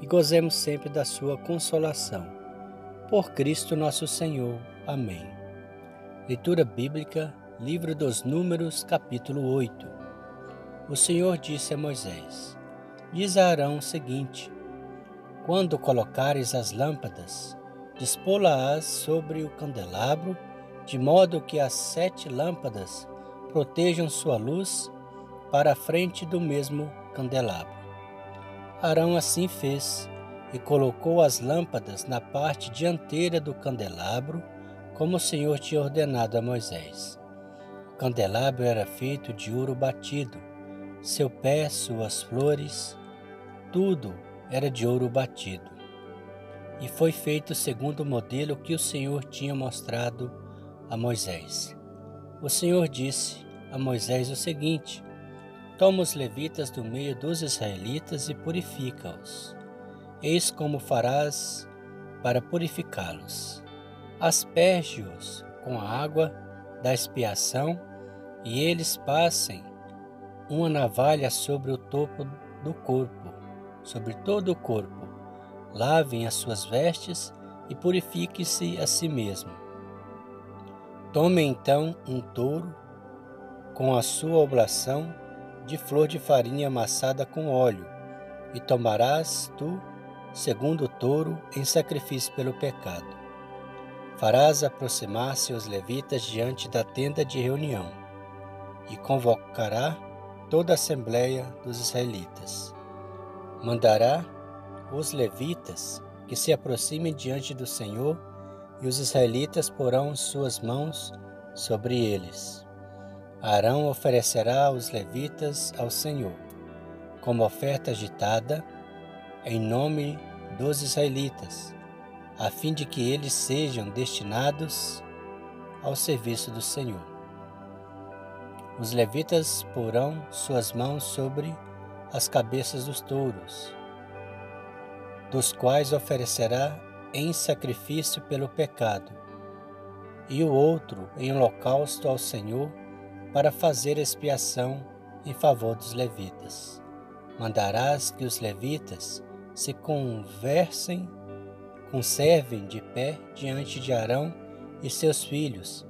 e gozemos sempre da sua consolação. Por Cristo nosso Senhor. Amém. Leitura bíblica, Livro dos Números, capítulo 8. O Senhor disse a Moisés: Diz a Arão o seguinte: Quando colocares as lâmpadas, dispô-las sobre o candelabro, de modo que as sete lâmpadas protejam sua luz para a frente do mesmo candelabro. Arão assim fez e colocou as lâmpadas na parte dianteira do candelabro, como o Senhor tinha ordenado a Moisés. O candelabro era feito de ouro batido, seu pé, suas flores, tudo era de ouro batido. E foi feito segundo o modelo que o Senhor tinha mostrado a Moisés. O Senhor disse a Moisés o seguinte: Toma os levitas do meio dos israelitas e purifica-os. Eis como farás para purificá-los. Asperge-os com a água da expiação e eles passem uma navalha sobre o topo do corpo, sobre todo o corpo. Lavem as suas vestes e purifiquem-se a si mesmo. Tome então um touro com a sua oblação de flor de farinha amassada com óleo, e tomarás tu, segundo o touro, em sacrifício pelo pecado. Farás aproximar-se os levitas diante da tenda de reunião, e convocará toda a assembleia dos israelitas. Mandará os levitas que se aproximem diante do Senhor, e os israelitas porão suas mãos sobre eles. Arão oferecerá os levitas ao Senhor, como oferta agitada, em nome dos israelitas, a fim de que eles sejam destinados ao serviço do Senhor. Os levitas porão suas mãos sobre as cabeças dos touros, dos quais oferecerá em sacrifício pelo pecado, e o outro em holocausto ao Senhor para fazer expiação em favor dos levitas. Mandarás que os levitas se conversem, conservem de pé diante de Arão e seus filhos,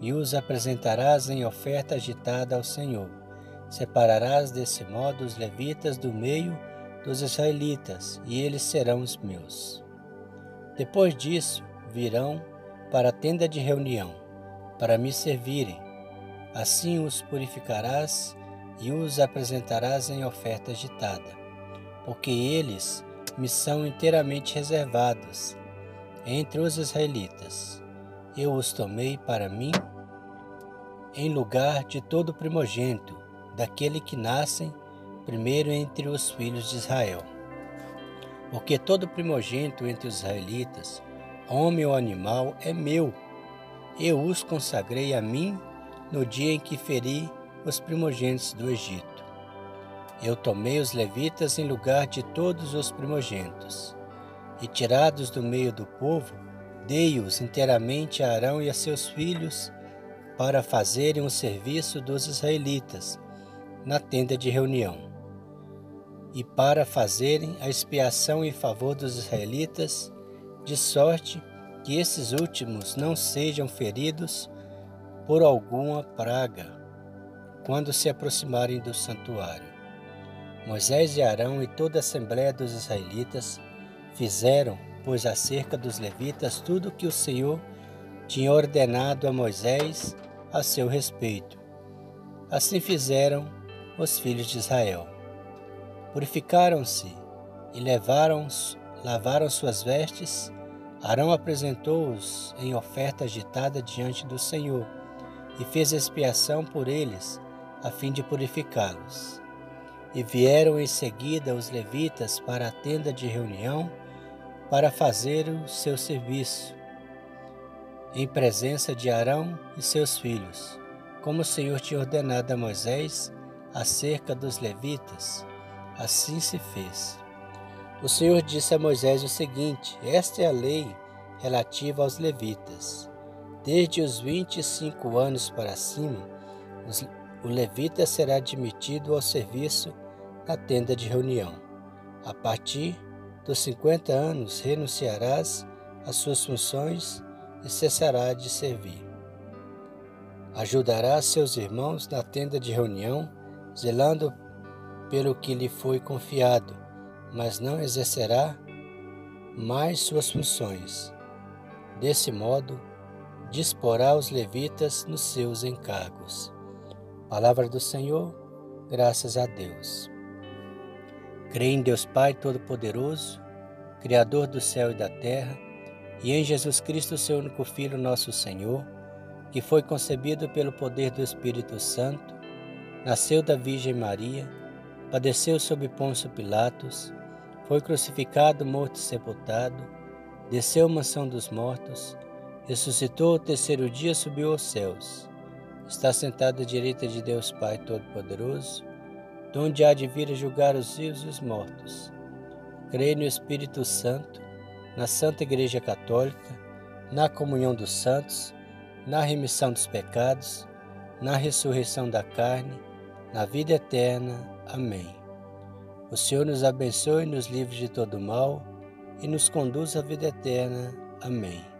e os apresentarás em oferta agitada ao Senhor. Separarás desse modo os levitas do meio dos israelitas, e eles serão os meus. Depois disso, virão para a tenda de reunião, para me servirem Assim os purificarás e os apresentarás em oferta agitada, porque eles me são inteiramente reservados entre os israelitas. Eu os tomei para mim em lugar de todo primogênito, daquele que nascem primeiro entre os filhos de Israel. Porque todo primogênito entre os israelitas, homem ou animal, é meu. Eu os consagrei a mim no dia em que feri os primogênitos do Egito. Eu tomei os levitas em lugar de todos os primogênitos, e tirados do meio do povo, dei-os inteiramente a Arão e a seus filhos para fazerem o serviço dos israelitas na tenda de reunião, e para fazerem a expiação em favor dos israelitas, de sorte que esses últimos não sejam feridos por alguma praga quando se aproximarem do santuário. Moisés e Arão e toda a assembléia dos israelitas fizeram, pois acerca dos levitas, tudo o que o Senhor tinha ordenado a Moisés a seu respeito. Assim fizeram os filhos de Israel. Purificaram-se e levaram, lavaram suas vestes. Arão apresentou-os em oferta agitada diante do Senhor e fez expiação por eles, a fim de purificá-los. E vieram em seguida os levitas para a tenda de reunião para fazer o seu serviço, em presença de Arão e seus filhos, como o Senhor tinha ordenado a Moisés acerca dos levitas. Assim se fez. O Senhor disse a Moisés o seguinte: Esta é a lei relativa aos levitas. Desde os 25 anos para cima, o levita será admitido ao serviço na tenda de reunião. A partir dos 50 anos, renunciarás às suas funções e cessará de servir. Ajudará seus irmãos na tenda de reunião, zelando pelo que lhe foi confiado, mas não exercerá mais suas funções. Desse modo, disporá os levitas nos seus encargos. Palavra do Senhor, graças a Deus. Creio em Deus Pai Todo-Poderoso, Criador do céu e da terra, e em Jesus Cristo, seu único Filho, nosso Senhor, que foi concebido pelo poder do Espírito Santo, nasceu da Virgem Maria, padeceu sob Pôncio Pilatos, foi crucificado, morto e sepultado, desceu à mansão dos mortos, ressuscitou ao terceiro dia, subiu aos céus, está sentado à direita de Deus Pai Todo-Poderoso, de onde há de vir a julgar os vivos e os mortos. Creio no Espírito Santo, na Santa Igreja Católica, na comunhão dos santos, na remissão dos pecados, na ressurreição da carne, na vida eterna. Amém. O Senhor nos abençoe nos livre de todo mal e nos conduz à vida eterna. Amém.